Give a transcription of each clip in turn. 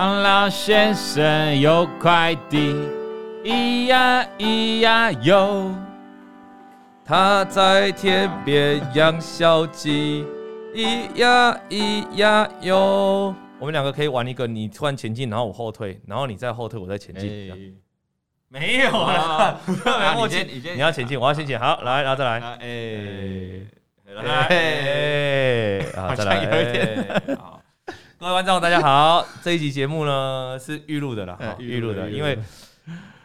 王老先生有快递，咿呀咿呀哟，他在田边养小鸡，咿呀咿呀哟。我们两个可以玩一个，你突然前进，然后我后退，然后你再后退，我再前进。欸、没有了，我先，你要前进，我要前进。好，来，然后再来。哎、欸，来，哎，好，再来。好，各位观众，大家好。这一集节目呢是预录的了，预录的，因为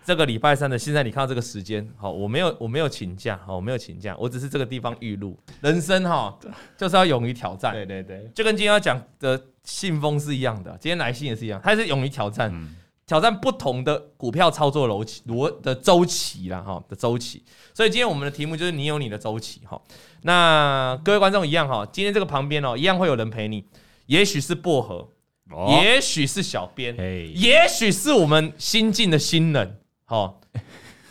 这个礼拜三的现在，你看到这个时间，好，我没有，我没有请假，好，我没有请假，我只是这个地方预录。人生哈，就是要勇于挑战。对对对，就跟今天要讲的。信封是一样的，今天来信也是一样，他是勇于挑战，嗯、挑战不同的股票操作逻辑逻的周期啦哈的周期，所以今天我们的题目就是你有你的周期哈。那各位观众一样哈，今天这个旁边哦一样会有人陪你，也许是薄荷，哦、也许是小编，也许是我们新进的新人，哈。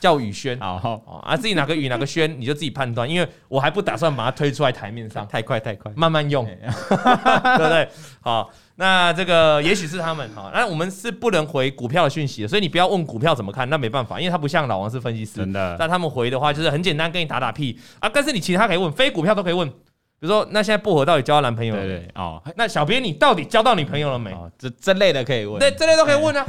叫宇轩，好啊，自己哪个宇哪 个轩，你就自己判断，因为我还不打算把它推出来台面上，太快太快，慢慢用，对不对？好，那这个也许是他们，哈，那我们是不能回股票的讯息的，所以你不要问股票怎么看，那没办法，因为他不像老王是分析师，真的。但他们回的话就是很简单，跟你打打屁啊。但是你其他可以问，非股票都可以问，比如说那现在薄荷到底交到男朋友了没？对对哦，那小编你到底交到女朋友了没？这这类的可以问，对，这类都可以问啊。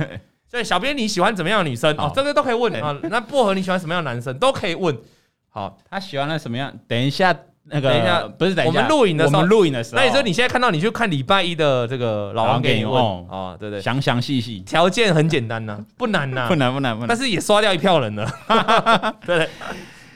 对，小编你喜欢怎么样的女生？好哦，这个都可以问啊。那薄荷你喜欢什么样的男生？都可以问。好，他喜欢了什么样？等一下，那个等一下，不是等一下，我们录影的时候，我们录影的时候。那你说你现在看到，你去看礼拜一的这个老王给你问啊，对对，详详细细，条件很简单呐，不难呐，不难不难不难，但是也刷掉一票人了，对对。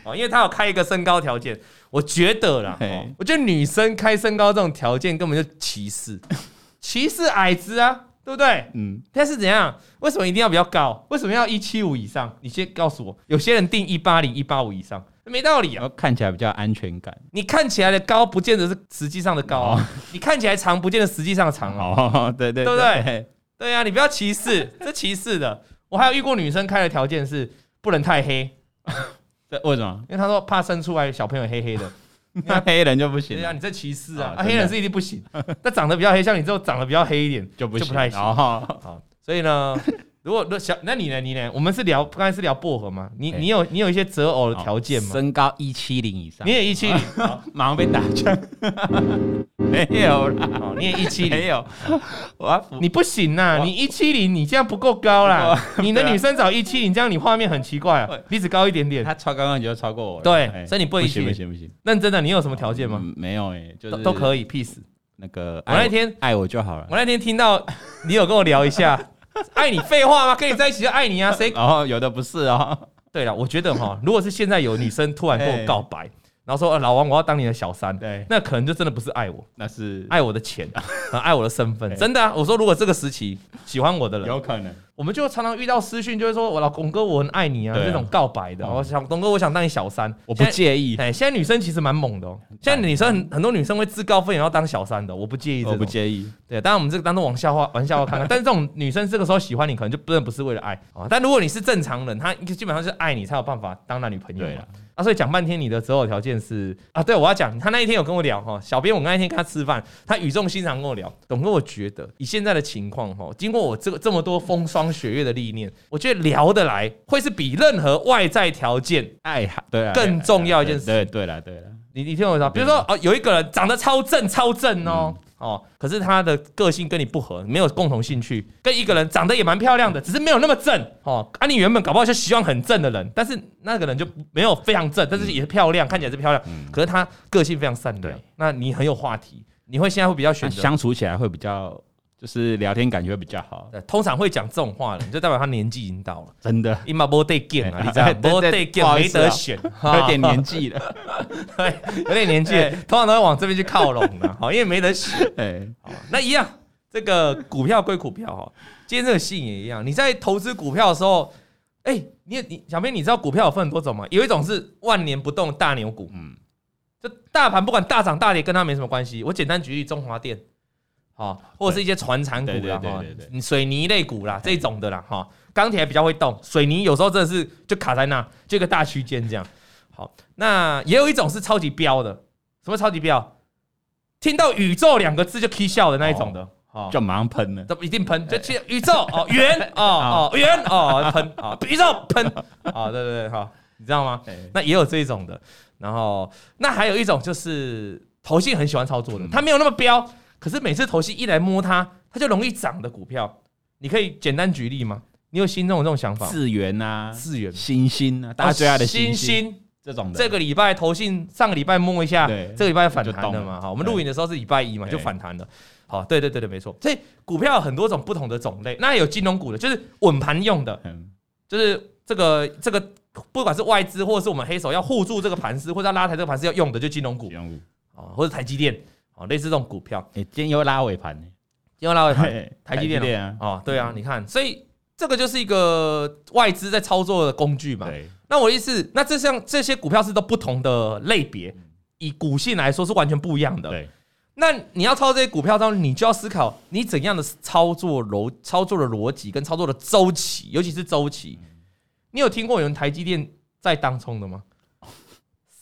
哦，因为他有开一个身高条件，我觉得啦，我觉得女生开身高这种条件根本就歧视，歧视矮子啊。对不对？嗯，但是怎样？为什么一定要比较高？为什么要一七五以上？你先告诉我。有些人定一八零、一八五以上，没道理啊。看起来比较安全感。你看起来的高，不见得是实际上的高啊。你看起来长，不见得实际上长啊。对对对，对不对？对呀，你不要歧视，这歧视的。我还有遇过女生开的条件是不能太黑。这为什么？因为他说怕生出来小朋友黑黑的。那黑人就不行，对啊，你这歧视啊！黑人是一定不行，那长得比较黑，像你这种长得比较黑一点 就不就不太行。好，所以呢，如果小，那你呢？你呢？我们是聊刚才是聊薄荷吗？你你有你有一些择偶的条件吗？身高一七零以上，你也一七零，马上被打枪。没有啦，你也一七零，没有，我你不行呐，你一七零，你这样不够高啦。你的女生找一七零，这样你画面很奇怪啊，你只高一点点，她超刚刚你就超过我了。对，所以你不行不行不行。认真的，你有什么条件吗？没有哎，就是都可以，peace。那个我那天爱我就好了。我那天听到你有跟我聊一下，爱你废话吗？跟你在一起就爱你啊？谁？哦，有的不是啊。对了，我觉得哈，如果是现在有女生突然跟我告白。然后说，老王，我要当你的小三，对，那可能就真的不是爱我，那是爱我的钱，爱我的身份，真的啊！我说，如果这个时期喜欢我的人，有可能。我们就常常遇到私讯，就会说我老公哥，我很爱你啊，这种告白的。我想东哥，我想当你小三，我不介意。哎，现在女生其实蛮猛的哦。现在女生很很多女生会自告奋勇要当小三的，我不介意。我不介意。对，当然我们这个当做玩笑话，玩笑话看看。但是这种女生这个时候喜欢你，可能就真的不是为了爱啊。但如果你是正常人，她基本上是爱你才有办法当男女朋友。对啊，所以讲半天，你的择偶条件是啊？对，我要讲，他那一天有跟我聊哈，小编，我那一天跟他吃饭，他语重心长跟我聊。董哥，我觉得以现在的情况哈，经过我这个这么多风霜雪月的历练。我觉得聊得来会是比任何外在条件哎，对更重要一件事。对对了对了，你你听我说，比如说哦，有一个人长得超正超正哦哦，可是他的个性跟你不合，没有共同兴趣。跟一个人长得也蛮漂亮的，只是没有那么正哦。啊，你原本搞不好就希望很正的人，但是那个人就没有非常正，但是也是漂亮，看起来是漂亮。可是他个性非常善良，那你很有话题，你会现在会比较选择相处起来会比较。就是聊天感觉会比较好，通常会讲这种话的，就代表他年纪已经到了，真的。伊嘛无得拣啊，你知道？无得拣，没得选，有点年纪了，对，有点年纪，通常都会往这边去靠拢的，好，因为没得选。哎，那一样，这个股票归股票哈，今天这个信也一样。你在投资股票的时候，哎，你你小编，你知道股票有分很多种吗？有一种是万年不动大牛股，嗯，就大盘不管大涨大跌，跟它没什么关系。我简单举例，中华电。啊，或者是一些船产股啦，哈，水泥类股啦，这种的啦，哈，钢铁比较会动，水泥有时候真的是就卡在那，就一个大区间这样。好，那也有一种是超级标的，什么超级标？听到宇宙两个字就 K 笑的那一种的，哦，就马上喷了，都一定喷，就去宇宙哦，圆哦哦圆哦喷啊，宇宙喷啊，对对对，好，你知道吗？那也有这一种的，然后那还有一种就是投信很喜欢操作的，它没有那么飙，可是每次投信一来摸它，它就容易涨的股票，你可以简单举例吗？你有心中有这种想法？智源啊，智源、星星啊，大家最爱的星星这种的。这个礼拜投信上个礼拜摸一下，这个礼拜反弹了嘛？好，我们录影的时候是礼拜一嘛，就反弹了。好，对对对对，没错。所以股票有很多种不同的种类，那有金融股的，就是稳盘用的，就是这个这个，不管是外资或者是我们黑手要护住这个盘势，或者要拉抬这个盘势要用的，就金融股，金融股啊，或者台积电啊，类似这种股票。哎，今天又拉尾盘呢，今天又拉尾盘，台积电啊，哦，对啊，你看，所以。这个就是一个外资在操作的工具嘛。对。那我的意思，那这像这些股票是都不同的类别，以股性来说是完全不一样的。对。那你要操作这些股票当中，你就要思考你怎样的操作逻操作的逻辑跟操作的周期，尤其是周期。你有听过有人台积电在当冲的吗？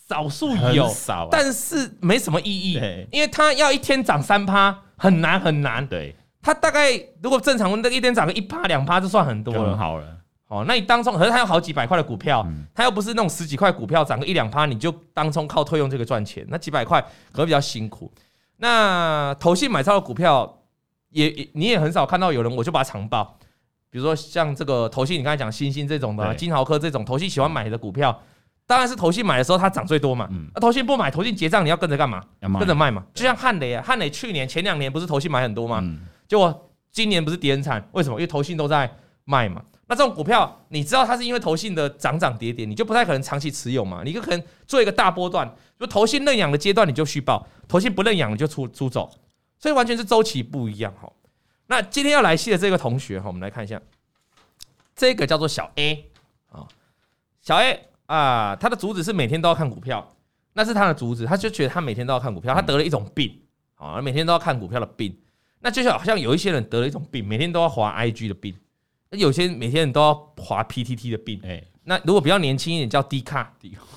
少数有，少，但是没什么意义，因为它要一天涨三趴，很难很难。对。它大概如果正常，那一天涨个一趴两趴就算很多了，很好了。哦，那你当中，可是它有好几百块的股票，它又不是那种十几块股票涨个一两趴，你就当中靠退用这个赚钱，那几百块可能比较辛苦。那投信买超的股票也，也你也很少看到有人我就把它长抱，比如说像这个投信，你刚才讲欣兴这种的，金豪科这种投信喜欢买的股票，当然是投信买的时候它涨最多嘛。那投信不买，投信结账你要跟着干嘛？跟着卖嘛。就像汉磊啊，汉磊去年前两年不是投信买很多吗？就我今年不是跌很惨，为什么？因为投信都在卖嘛。那这种股票，你知道它是因为投信的涨涨跌跌，你就不太可能长期持有嘛。你就可能做一个大波段，就投信认养的阶段你就续报，投信不认养你就出出走，所以完全是周期不一样哈。那今天要来戏的这个同学哈，我们来看一下，这个叫做小 A 啊，小 A 啊，他的主旨是每天都要看股票，那是他的主旨，他就觉得他每天都要看股票，他得了一种病啊，每天都要看股票的病。那就像好像有一些人得了一种病，每天都要滑 IG 的病；那有些每天人都要滑 PTT 的病。哎，那如果比较年轻一点，叫 D 卡。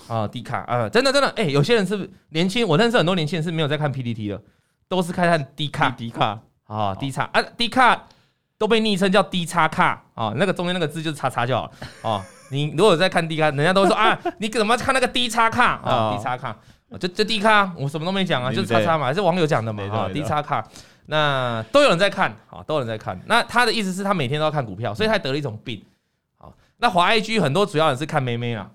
啊，D 卡啊，真的真的，哎，有些人是年轻，我认识很多年轻人是没有在看 PTT 的，都是看看 D 卡，D 卡。啊，D 卡。啊，D 卡都被昵称叫 D 叉卡啊，那个中间那个字就是叉叉就好了哦。你如果有在看 D 卡，人家都会说啊，你怎么看那个 D 叉卡啊？D 叉卡，就就 D 卡，我什么都没讲啊，就是叉叉嘛，还是网友讲的嘛啊，D 叉卡。那都有人在看，好，都有人在看。那他的意思是他每天都要看股票，所以他得了一种病。好，那华 A G 很多主要人是看妹妹啦。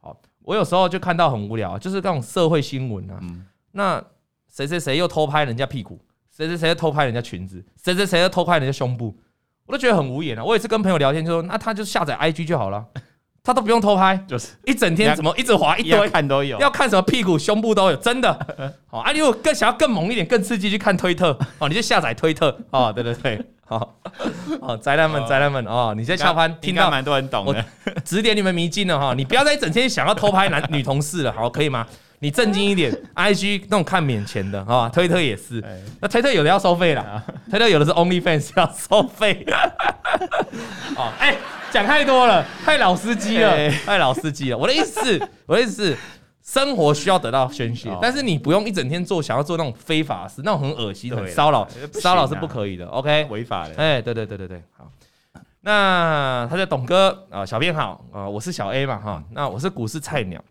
好，我有时候就看到很无聊，就是那种社会新闻啊。那谁谁谁又偷拍人家屁股，谁谁谁又偷拍人家裙子，谁谁谁又偷拍人家胸部，我都觉得很无言啊。我也是跟朋友聊天就说，那他就下载 IG 就好了。他都不用偷拍，就是。一整天怎么一直滑一堆。看都有，要看什么屁股胸部都有，真的。好 啊，你如果更想要更猛一点、更刺激，去看推特。哦，你就下载推特。哦，对对对，好，哦，宅男们宅男们哦，你在下班听到蛮多人懂的，指点你们迷津了哈，你不要再一整天想要偷拍男 女同事了，好，可以吗？你正经一点，IG 那种看免钱的啊，推特也是，那推特有的要收费了，推特有的是 OnlyFans 要收费，哦，哎。讲太多了，太老司机了，欸、太老司机了。我的意思是，我的意思是，生活需要得到宣泄，哦、但是你不用一整天做，想要做那种非法事，那种很恶心、很骚扰，骚扰、啊、是不可以的。OK，违法的。哎、欸，对对对对对，好。那他叫董哥啊，小编好啊，我是小 A 嘛哈。那我是股市菜鸟。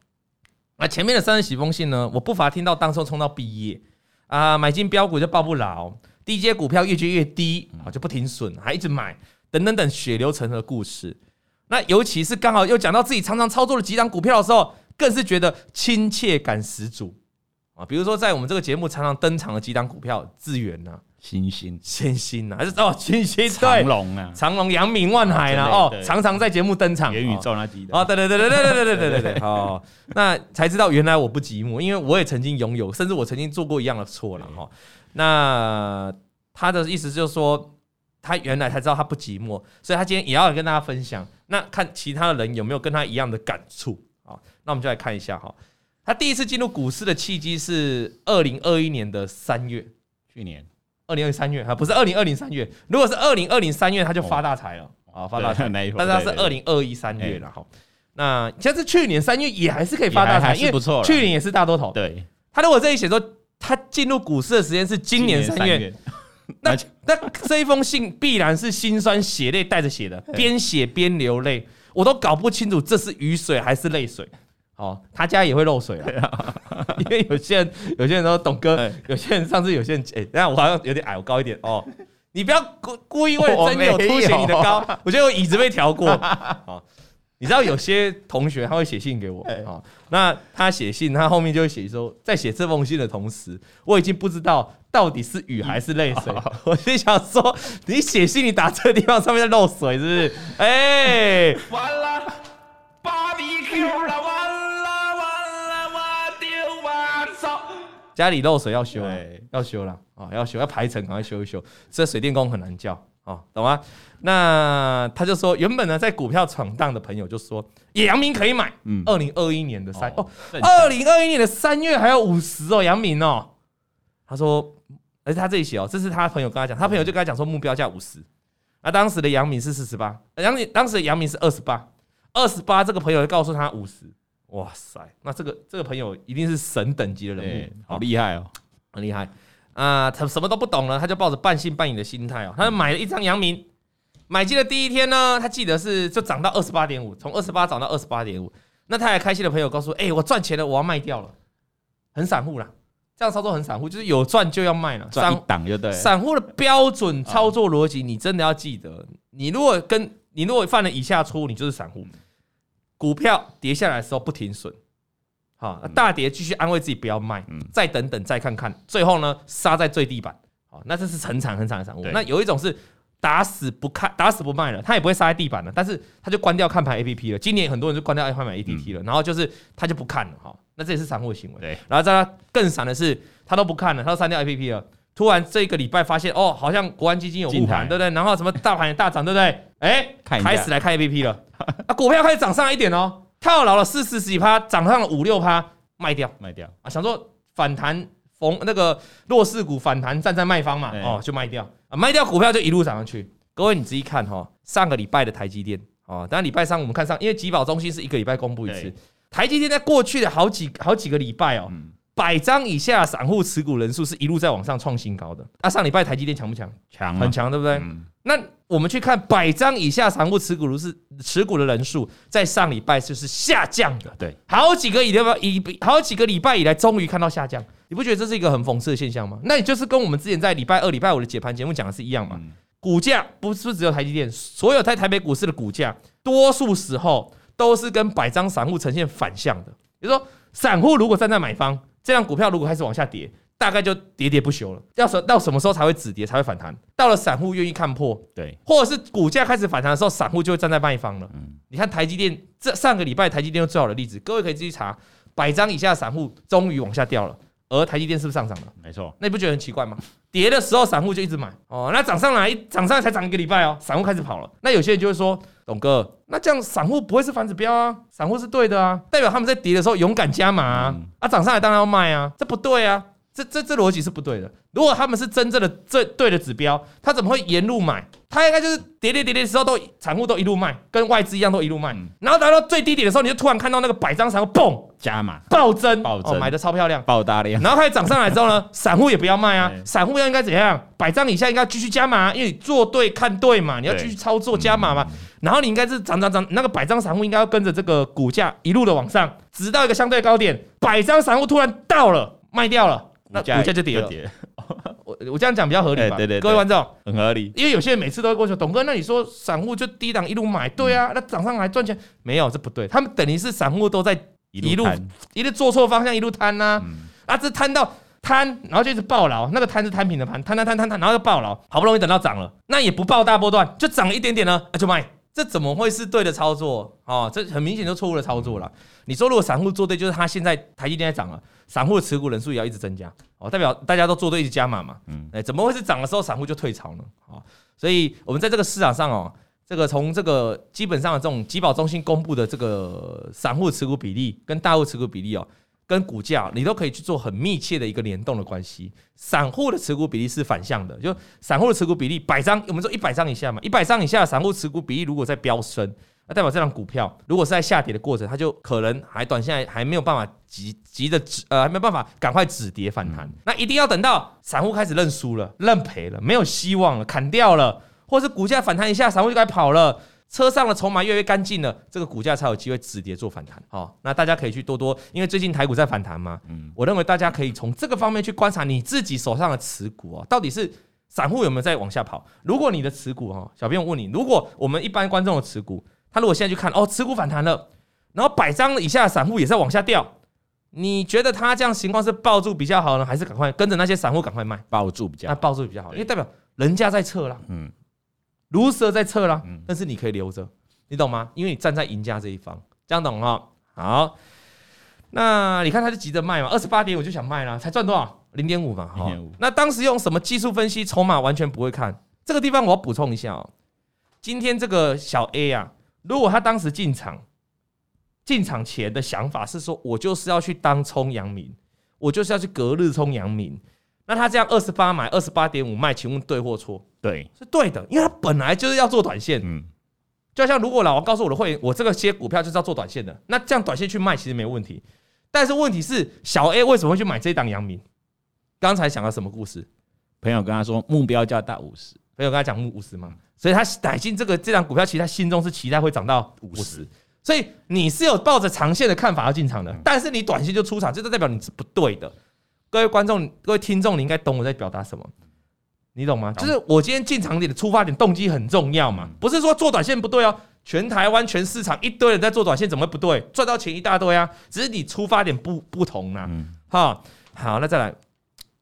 那前面的三十几封信呢，我不乏听到当初冲到毕业啊，买进标股就抱不牢，低阶股票越接越低啊，就不停损，还一直买。等等等血流成河的故事，那尤其是刚好又讲到自己常常操作的几档股票的时候，更是觉得亲切感十足啊！比如说在我们这个节目常常登场的几档股票，智原呐、欣兴、欣兴呐，还是哦，千星对、长龙啊，长龙扬名、万海呢？哦，常常在节目登场，元宇宙那几的哦，对对对对对对对对对对对，哦，那才知道原来我不寂寞，因为我也曾经拥有，甚至我曾经做过一样的错了哈。那他的意思就是说。他原来才知道他不寂寞，所以他今天也要跟大家分享。那看其他的人有没有跟他一样的感触啊？那我们就来看一下哈。他第一次进入股市的契机是二零二一年的三月，去年二零二三月啊，不是二零二零三月。如果是二零二零三月，他就发大财了啊，发大财。但是他是二零二一三月了哈。那其实是去年三月也还是可以发大财，因为不错，去年也是大多头。对，他如果这里写说他进入股市的时间是今年三月。那那这一封信必然是心酸血泪带着写的，边写边流泪，我都搞不清楚这是雨水还是泪水。哦，他家也会漏水啊，因为有些人有些人说董哥，有些人上次有些人哎，等下我好像有点矮，我高一点哦，你不要故故意为了真有凸显你的高，我，我觉得我椅子被调过。哦，你知道有些同学他会写信给我啊，那他写信，他后面就会写说，在写这封信的同时，我已经不知道到底是雨还是泪水，我就想说，你写信你打这个地方上面在漏水是不是？哎，完了，家里漏水要修，要修了啊，要修，要排程，赶快修一修。这水电工很难叫啊，懂吗？那他就说，原本呢在股票闯荡的朋友就说，阳明可以买。嗯，二零二一年的三哦，二零二一年的三月还有五十哦，阳明哦。他说，而且他这里写哦，这是他朋友跟他讲，他朋友就跟他讲说目标价五十。那当时的阳明是四十八，阳明当时的阳明是二十八，二十八。这个朋友就告诉他五十。哇塞，那这个这个朋友一定是神等级的人好厉害哦，很厉害。啊、呃！他什么都不懂呢，他就抱着半信半疑的心态哦，他就买了一张阳明，买进的第一天呢，他记得是就涨到二十八点五，从二十八涨到二十八点五，那他还开心的朋友告诉我，哎、欸，我赚钱了，我要卖掉了，很散户啦，这样操作很散户，就是有赚就要卖了，赚一档就对。散户的标准操作逻辑，你真的要记得，你如果跟你如果犯了以下错误，你就是散户。股票跌下来的时候不停损，好，大跌继续安慰自己不要卖，再等等再看看，最后呢杀在最低板，好，那这是很惨很惨的散户。那有一种是打死不看，打死不卖了，他也不会杀在地板了，但是他就关掉看盘 APP 了。今年很多人就关掉爱买 APP 了，然后就是他就不看了，哈，那这也是散户的行为。对，然后在他更惨的是，他都不看了，他都删掉 APP 了。突然这一个礼拜发现哦，好像国安基金有护盘，对不对？然后什么大盘也大涨，对不对？哎，开始来看 APP 了。啊，股票开始涨上来一点哦，套牢了四十几趴，涨上了五六趴，卖掉，卖掉啊！想说反弹逢那个弱势股反弹，站在卖方嘛，哦，就卖掉啊，卖掉股票就一路涨上去。各位你仔细看哈，上个礼拜的台积电哦，当然礼拜三我们看上，因为集保中心是一个礼拜公布一次，台积电在过去的好几好几个礼拜哦。百张以下散户持股人数是一路在往上创新高的。啊，上礼拜台积电强不强？强，很强，对不对？嗯、那我们去看百张以下散户持股人是持股的人数，在上礼拜就是下降的。对，好几个礼拜以好几个礼拜以来，终于看到下降。你不觉得这是一个很讽刺的现象吗？那也就是跟我们之前在礼拜二、礼拜五的解盘节目讲的是一样嘛？股价不是只有台积电，所有在台北股市的股价，多数时候都是跟百张散户呈现反向的。比如说，散户如果站在买方。这样股票如果开始往下跌，大概就喋喋不休了。要什到什么时候才会止跌，才会反弹？到了散户愿意看破，对，或者是股价开始反弹的时候，散户就会站在卖方了。嗯，你看台积电，这上个礼拜台积电是最好的例子，各位可以自己查，百张以下散户终于往下掉了，而台积电是不是上涨了？没错，那你不觉得很奇怪吗？跌的时候散户就一直买，哦，那涨上来，涨上来才涨一个礼拜哦，散户开始跑了。那有些人就会说。董哥，那这样散户不会是反指标啊？散户是对的啊，代表他们在跌的时候勇敢加码啊，嗯、啊涨上来当然要卖啊，这不对啊，这这这逻辑是不对的。如果他们是真正的这对的指标，他怎么会沿路买？他应该就是跌跌跌跌的时候都散户都一路卖，跟外资一样都一路卖，然后来到最低点的时候，你就突然看到那个百张散户嘣加码暴增，暴增买的超漂亮，爆大量。然后开始涨上来之后呢，散户也不要卖啊，散户要应该怎样？百张以下应该继续加码，因为你做对看对嘛，你要继续操作加码嘛。然后你应该是涨涨涨，那个百张散户应该要跟着这个股价一路的往上，直到一个相对高点，百张散户突然到了卖掉了，那股价就跌了。我我这样讲比较合理吧？对对，各位观众。很合理，因为有些人每次都会跟我说，董哥，那你说散户就低档一路买，对啊，那涨上来赚钱。没有？这不对，他们等于是散户都在一路一路做错方向，一路贪呐，啊，这贪到摊，然后就一直抱牢，那个摊是摊平的盘，摊摊摊摊摊，然后就抱牢，好不容易等到涨了，那也不抱大波段，就涨了一点点呢，就卖。这怎么会是对的操作啊？这很明显就错误的操作了。你说如果散户做对，就是他现在台积电在涨了，散户的持股人数也要一直增加哦，代表大家都做对，一直加码嘛。嗯，哎，怎么会是涨的时候散户就退潮呢？啊，所以我们在这个市场上哦，这个从这个基本上的这种集保中心公布的这个散户持股比例跟大户持股比例哦。跟股价，你都可以去做很密切的一个联动的关系。散户的持股比例是反向的，就散户的持股比例百张，我们说一百张以下嘛，一百张以下散户持股比例如果在飙升那代表这张股票如果是在下跌的过程，它就可能还短线还还没有办法急急的止呃，还没有办法赶快止跌反弹。那一定要等到散户开始认输了、认赔了、没有希望了、砍掉了，或是股价反弹一下，散户就该跑了。车上的筹码越来越干净了，这个股价才有机会止跌做反弹。好，那大家可以去多多，因为最近台股在反弹嘛。嗯，我认为大家可以从这个方面去观察你自己手上的持股哦，到底是散户有没有在往下跑？如果你的持股哈，小朋友问你，如果我们一般观众的持股，他如果现在去看哦，持股反弹了，然后百张以下的散户也在往下掉，你觉得他这样情况是抱住比较好呢，还是赶快跟着那些散户赶快卖？抱住比较好，那抱住比较好，因为代表人家在撤了。嗯。卢蛇在撤了，但是你可以留着，你懂吗？因为你站在赢家这一方，这样懂哈？好，那你看他就急着卖嘛，二十八点我就想卖了，才赚多少？零点五嘛，哈。那当时用什么技术分析？筹码完全不会看。这个地方我要补充一下哦，今天这个小 A 啊，如果他当时进场，进场前的想法是说，我就是要去当冲阳明，我就是要去隔日冲阳明。那他这样二十八买，二十八点五卖，请问对或错？对，是对的，因为他本来就是要做短线。嗯，就像如果老王告诉我的会员，我这个些股票就是要做短线的，那这样短线去卖其实没问题。但是问题是，小 A 为什么会去买这档阳明？刚才讲了什么故事？朋友跟他说目标价大五十，朋友跟他讲目五十嘛，所以他买进这个这档股票，其实他心中是期待会涨到五十。所以你是有抱着长线的看法要进场的，但是你短线就出场，这就代表你是不对的。各位观众、各位听众，你应该懂我在表达什么，你懂吗？就是我今天进场点的出发点动机很重要嘛，不是说做短线不对哦。全台湾全市场一堆人在做短线，怎么会不对？赚到钱一大堆啊，只是你出发点不不同啦。哈，好，那再来，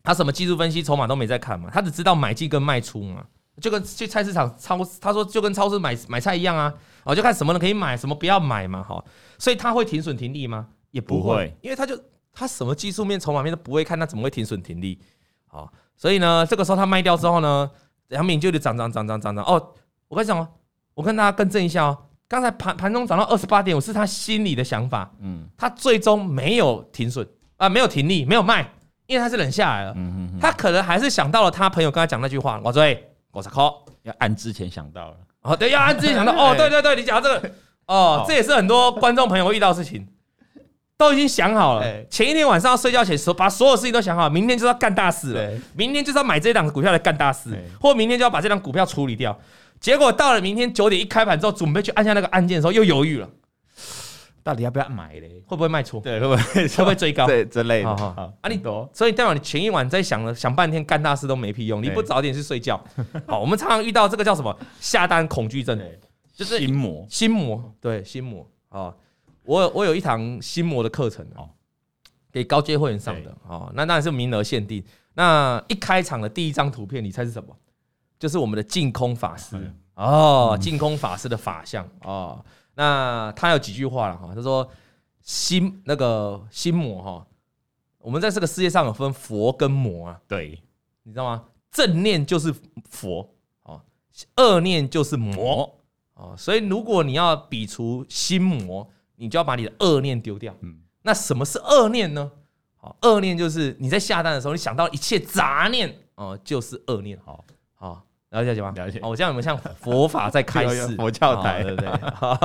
他什么技术分析、筹码都没在看嘛，他只知道买进跟卖出嘛，就跟去菜市场超，他说就跟超市买买菜一样啊，哦，就看什么人可以买，什么不要买嘛，哈，所以他会停损停利吗？也不会，因为他就。他什么技术面、筹码面都不会看，他怎么会停损停利？好，所以呢，这个时候他卖掉之后呢，阳明就得涨涨涨涨涨涨。哦，我跟你讲哦，我跟大家更正一下哦，刚才盘盘中涨到二十八点五是他心里的想法，嗯，他最终没有停损啊，没有停利，没有卖，因为他是冷下来了，嗯嗯，他可能还是想到了他朋友刚才讲那句话，我追我操，要按之前想到了，哦，对，要按之前想到，哦，对对对，你讲这个，哦，这也是很多观众朋友会遇到的事情。都已经想好了，前一天晚上要睡觉前，把所有事情都想好，明天就要干大事了。明天就是要买这档股票来干大事，或明天就要把这档股票处理掉。结果到了明天九点一开盘之后，准备去按下那个按键的时候，又犹豫了，到底要不要买嘞？会不会卖出？对，会不会会不会追高？对，之类的。啊，你懂。所以代表你前一晚在想了想半天干大事都没屁用，你不早点去睡觉。好，我们常常遇到这个叫什么下单恐惧症，就是心魔，心魔，对，心魔啊。我有我有一堂心魔的课程哦，给高阶会员上的哦，那当然是名额限定。那一开场的第一张图片，你猜是什么？就是我们的净空法师哦，净空法师的法相哦。那他有几句话了哈，他说心那个心魔哈，我们在这个世界上有分佛跟魔啊，对，你知道吗？正念就是佛哦，恶念就是魔哦，所以如果你要比除心魔。你就要把你的恶念丢掉。嗯，那什么是恶念呢？好，恶念就是你在下单的时候，你想到一切杂念哦，就是恶念。好，好，了解吗？了解。哦，我这样有没有像佛法在开示？佛教台，对不对？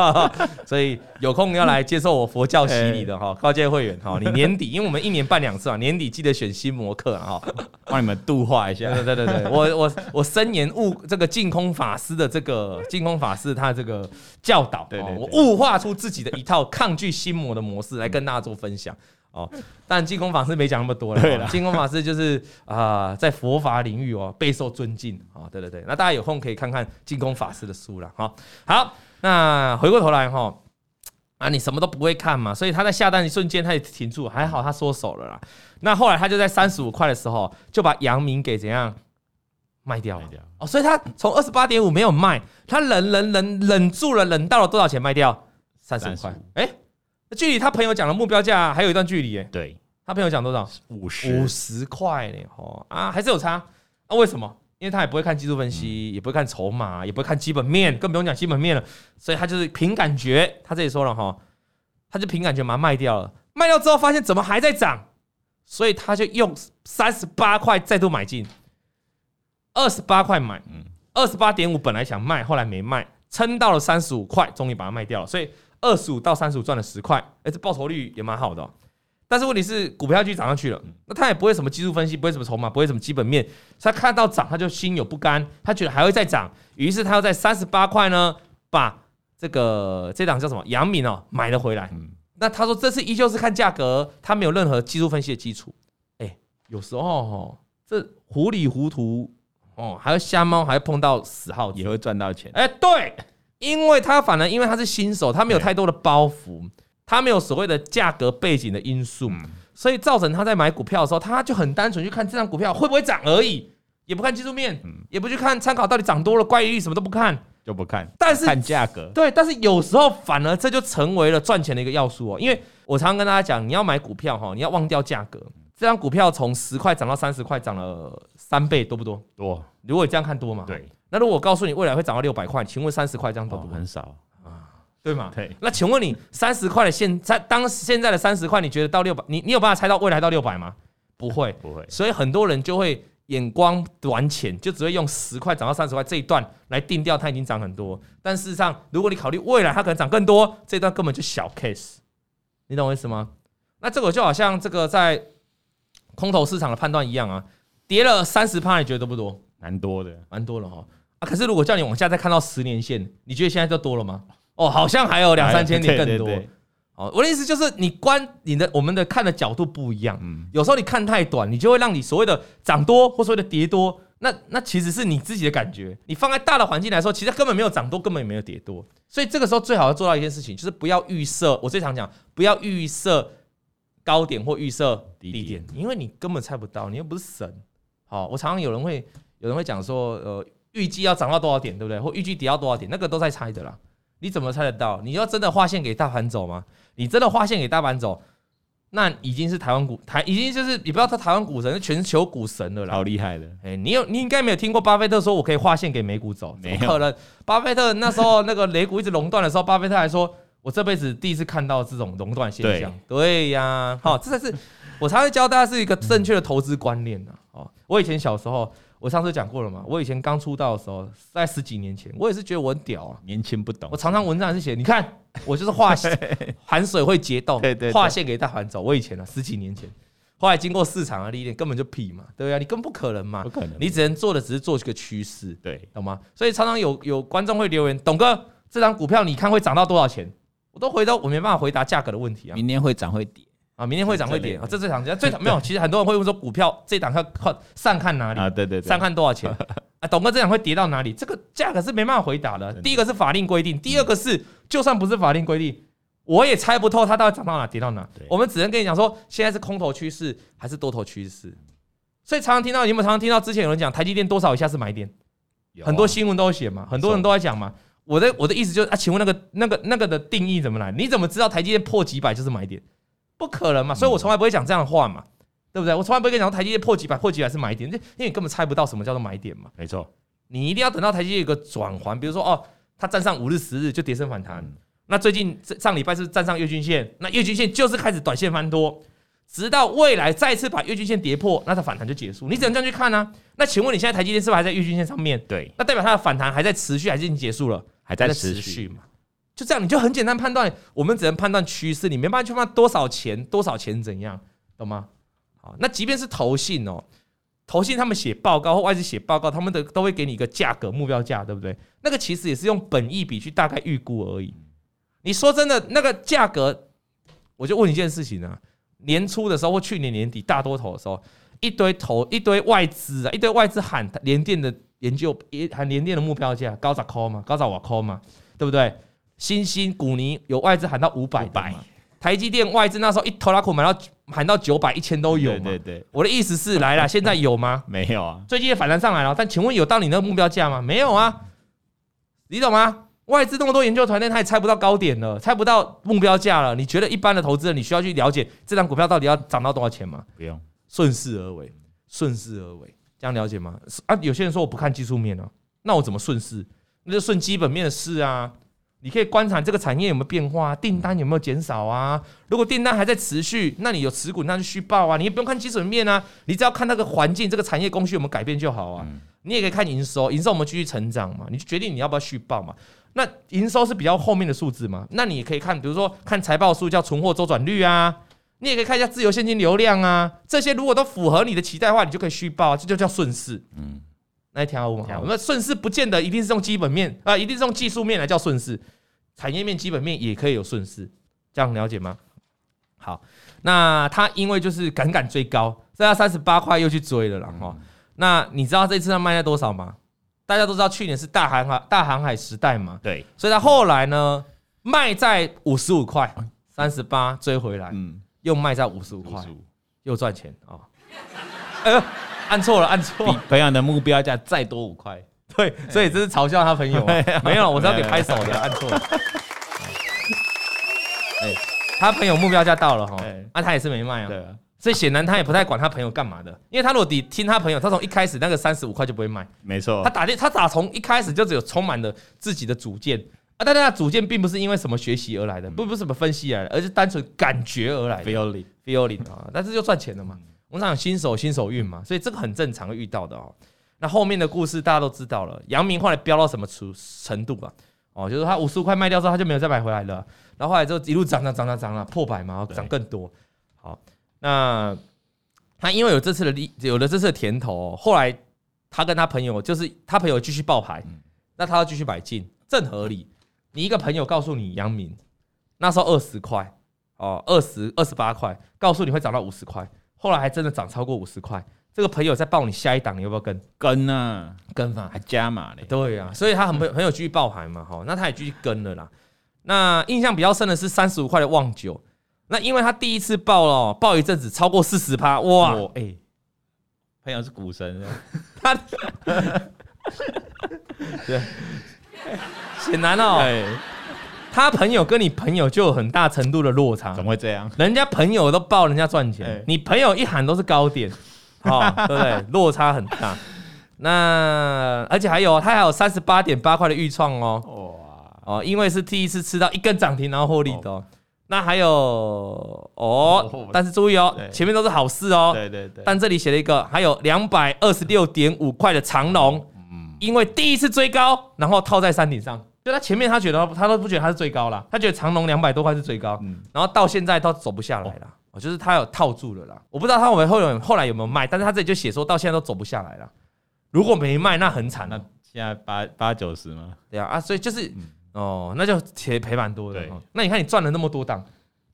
所以有空要来接受我佛教洗礼的哈，高阶会员哈，你年底，因为我们一年办两次啊，年底记得选心魔课哈，帮你们度化一下。对对对对，我我我深研悟这个净空法师的这个净空法师他这个教导，对对，我悟化出自己的一套抗拒心魔的模式来跟大家做分享。哦，但净空法师没讲那么多了。对了，净空法师就是啊，在佛法领域哦备受尊敬啊。对对对，那大家有空可以看看净空法师的书了。哈，好，那回过头来哈，啊，你什么都不会看嘛，所以他在下单一瞬间他也停住，还好他缩手了啦。那后来他就在三十五块的时候就把阳明给怎样卖掉了。哦，所以他从二十八点五没有卖，他忍忍忍忍住了，忍到了多少钱卖掉？三十五块。哎。距离他朋友讲的目标价还有一段距离耶。对，他朋友讲多少？五十，五十块呢？哦啊，还是有差。那为什么？因为他也不会看技术分析，也不会看筹码，也不会看基本面，更不用讲基本面了。所以他就是凭感觉。他这里说了哈，他就凭感觉把它卖掉了。卖掉之后发现怎么还在涨，所以他就用三十八块再度买进，二十八块买，二十八点五本来想卖，后来没卖，撑到了三十五块，终于把它卖掉了。所以二十五到三十五赚了十块，哎，这报酬率也蛮好的、哦。但是问题是，股票继续涨上去了，那他也不会什么技术分析，不会什么筹码，不会什么基本面，他看到涨他就心有不甘，他觉得还会再涨，于是他要在三十八块呢，把这个这档叫什么阳明哦买了回来。那他说这次依旧是看价格，他没有任何技术分析的基础。哎，有时候哦，这糊里糊涂哦，还要瞎猫，还要碰到死耗子也会赚到钱。哎，对，因为他反而因为他是新手，他没有太多的包袱。他没有所谓的价格背景的因素，所以造成他在买股票的时候，他就很单纯去看这张股票会不会涨而已，也不看技术面，也不去看参考到底涨多了怪异率什么都不看，就不看。但是看价格，对，但是有时候反而这就成为了赚钱的一个要素哦。因为我常常跟大家讲，你要买股票哈，你要忘掉价格。这张股票从十块涨到三十块，涨了三倍，多不多？多。如果你这样看多嘛？对。那如果我告诉你未来会涨到六百块，请问三十块这样多不多？很少啊。对吗？对。那请问你三十块的现在，当现在的三十块，你觉得到六百，你你有办法猜到未来到六百吗？不会，不会。所以很多人就会眼光短浅，就只会用十块涨到三十块这一段来定调，它已经涨很多。但事实上，如果你考虑未来它可能涨更多，这段根本就小 case。你懂我意思吗？那这个就好像这个在空头市场的判断一样啊，跌了三十趴，你觉得多不多？蛮多的，蛮多了哈。啊，可是如果叫你往下再看到十年线，你觉得现在就多了吗？哦，好像还有两三千点更多。哦，我的意思就是，你观你的我们的看的角度不一样。嗯，有时候你看太短，你就会让你所谓的涨多或所谓的跌多，那那其实是你自己的感觉。你放在大的环境来说，其实根本没有涨多，根本也没有跌多。所以这个时候最好要做到一件事情，就是不要预设。我最常讲，不要预设高点或预设低点，因为你根本猜不到，你又不是神。好，我常常有人会有人会讲说，呃，预计要涨到多少点，对不对？或预计跌到多少点，那个都在猜的啦。你怎么猜得到？你要真的画线给大盘走吗？你真的画线给大盘走，那已经是台湾股台，已经就是你不要说台湾股神，是全球股神了啦。好厉害的！哎，你有你应该没有听过巴菲特说我可以画线给美股走，没可能。巴菲特那时候那个雷股一直垄断的时候，巴菲特还说我这辈子第一次看到这种垄断现象。对呀，好，这才是我常常教大家是一个正确的投资观念呐。哦，我以前小时候。我上次讲过了嘛？我以前刚出道的时候，在十几年前，我也是觉得我很屌啊，年轻不懂。我常常文章还是写，你看我就是画 含水会结冻，画线给大盘走。我以前啊，十几年前，后来经过市场的历练，根本就屁嘛，对啊，你根本不可能嘛，不可能。你只能做的只是做这个趋势，对，懂吗？所以常常有有观众会留言，董哥，这张股票你看会涨到多少钱？我都回答，我没办法回答价格的问题啊。明年会涨会跌。啊，明天会涨会跌啊，这最常见，最常没有。其实很多人会问说，股票这档要看上看哪里啊？对对对，上看多少钱 啊？董哥这档会跌到哪里？这个价格是没办法回答的。第一个是法令规定，第二个是就算不是法令规定，我也猜不透它到底涨到哪跌到哪。我们只能跟你讲说，现在是空头趋势还是多头趋势。所以常常听到，你有没有常常听到之前有人讲台积电多少以下是买点？很多新闻都写嘛，很多人都在讲嘛。我的我的意思就是啊，请问那个那个那个的定义怎么来？你怎么知道台积电破几百就是买点？不可能嘛，所以我从来不会讲这样的话嘛，对不对？我从来不会跟你讲台积电破几百、破几百是买点，因为你根本猜不到什么叫做买点嘛。没错，你一定要等到台积电有个转环，比如说哦，它站上五日、十日就跌升反弹。那最近上礼拜是站上月均线，那月均线就是开始短线翻多，直到未来再次把月均线跌破，那它反弹就结束。你只能这样去看啊。那请问你现在台积电是不是还在月均线上面？对，那代表它的反弹还在持续，还是已经结束了？还在持续嘛？就这样，你就很简单判断，我们只能判断趋势，你没办法去判断多少钱，多少钱怎样，懂吗？好，那即便是投信哦，投信他们写报告或外资写报告，他们的都会给你一个价格目标价，对不对？那个其实也是用本益比去大概预估而已。你说真的，那个价格，我就问你一件事情啊，年初的时候或去年年底大多头的时候，一堆投一堆外资啊，一堆外资喊联电的研究，也喊联电的目标价高十块嘛，高十瓦块嘛，对不对？新兴、股尼有外资喊到五百，台积电外资那时候一头拉库买到喊到九百、一千都有嘛？对对对，我的意思是来了，现在有吗？没有啊，最近也反弹上来了，但请问有到你那个目标价吗？没有啊，你懂吗？外资那么多研究团队，他也猜不到高点了，猜不到目标价了。你觉得一般的投资人，你需要去了解这张股票到底要涨到多少钱吗？不用，顺势而为，顺势而为，这样了解吗？啊，有些人说我不看技术面了，那我怎么顺势？那就顺基本面的事啊。你可以观察这个产业有没有变化，订单有没有减少啊？如果订单还在持续，那你有持股，那就续报啊。你也不用看基本面啊，你只要看那个环境，这个产业供需有没有改变就好啊。你也可以看营收，营收我们继续成长嘛，你就决定你要不要续报嘛。那营收是比较后面的数字嘛？那你也可以看，比如说看财报数叫存货周转率啊，你也可以看一下自由现金流量啊，这些如果都符合你的期待的话，你就可以续报啊，这就叫顺势。嗯，来调五嘛。好，那顺势不见得一定是用基本面啊、呃，一定是用技术面来叫顺势，产业面、基本面也可以有顺势，这样了解吗？好，那他因为就是敢敢追高，在他三十八块又去追了啦。哈、嗯。那你知道这次他卖在多少吗？大家都知道去年是大航海大航海时代嘛，对，所以他后来呢卖在五十五块，三十八追回来，嗯，又卖在五十五块，又赚钱啊！按错了，按错了，朋友的目标价再多五块，对，所以这是嘲笑他朋友，没有，我是要给拍手的，按错了。哎，他朋友目标价到了哈，那他也是没卖啊，对啊。所以显然他也不太管他朋友干嘛的，因为他如果你听他朋友，他从一开始那个三十五块就不会卖，没错。他打电，他打从一开始就只有充满了自己的主见。啊，但他的主见并不是因为什么学习而来的，不不是什么分析而来的，而是单纯感觉而来的。feeling，feeling 啊，但是就赚钱了嘛。我们讲新手新手运嘛，所以这个很正常会遇到的哦。那后面的故事大家都知道了，杨明后来飙到什么程程度吧？哦，就是他五十五块卖掉之后，他就没有再买回来了。然后后来就一路涨涨涨涨涨了，破百嘛，涨更多。好。那他因为有这次的利，有了这次的甜头，后来他跟他朋友，就是他朋友继续爆牌，那他要继续买进，正合理。你一个朋友告诉你杨明那时候二十块哦，二十二十八块，告诉你会涨到五十块，后来还真的涨超过五十块。这个朋友在报你下一档，你要不要跟？跟啊，跟嘛，还加码嘞。对啊，所以他很朋友继续报牌嘛，哈，那他也继续跟了啦。那印象比较深的是三十五块的旺九。那因为他第一次报了，报一阵子超过四十趴，哇！哎、欸，朋友是股神，他 对，显然哦，他朋友跟你朋友就有很大程度的落差，怎么会这样？人家朋友都抱人家赚钱，你朋友一喊都是高点，哦，对不对？落差很大。那而且还有，他还有三十八点八块的预创哦，哇！哦，因为是第一次吃到一根涨停然后获利的。哦。那还有哦，但是注意哦，前面都是好事哦。对对对。但这里写了一个，还有两百二十六点五块的长荣，嗯，因为第一次追高，然后套在山顶上。就他前面他觉得他都不觉得他是最高了，他觉得长隆两百多块是最高，嗯，然后到现在都走不下来了，哦，就是他有套住了啦。我不知道他后后后来有没有卖，但是他这里就写说到现在都走不下来了。如果没卖，那很惨了。现在八八九十吗？对啊，啊，所以就是。哦，那就赔赔蛮多的。那你看你赚了那么多档，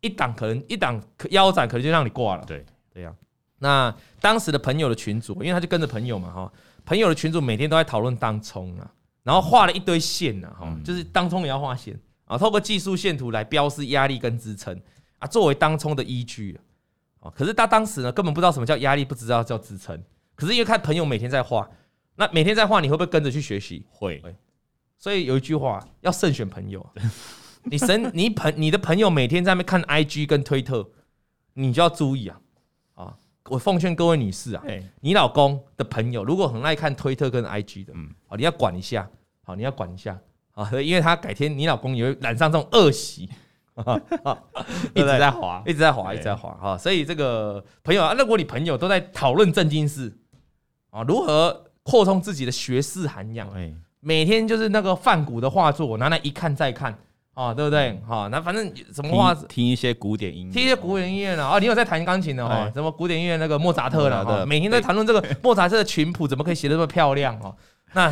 一档可能一档腰斩，可能就让你挂了。对对呀。那当时的朋友的群主，因为他就跟着朋友嘛哈，朋友的群主每天都在讨论当冲啊，然后画了一堆线呐哈，就是当冲也要画线啊，透过技术线图来标示压力跟支撑啊，作为当冲的依据啊。可是他当时呢，根本不知道什么叫压力，不知道叫支撑。可是因为看朋友每天在画，那每天在画，你会不会跟着去学习？会。所以有一句话，要慎选朋友。你神，你朋你的朋友每天在那边看 IG 跟推特，你就要注意啊！啊，我奉劝各位女士啊，你老公的朋友如果很爱看推特跟 IG 的，嗯，好，你要管一下，好，你要管一下啊，因为他改天你老公也会染上这种恶习，一直在滑，一直在滑，一直在滑哈。所以这个朋友啊，如果你朋友都在讨论正经事啊，如何扩充自己的学识涵养，每天就是那个梵谷的画作，我拿来一看再看，啊，对不对？好，那反正什么话，听一些古典音乐，听一些古典音乐呢？哦，你有在弹钢琴的哈？什么古典音乐那个莫扎特的，每天在谈论这个莫扎特的琴谱怎么可以写得这么漂亮哦？那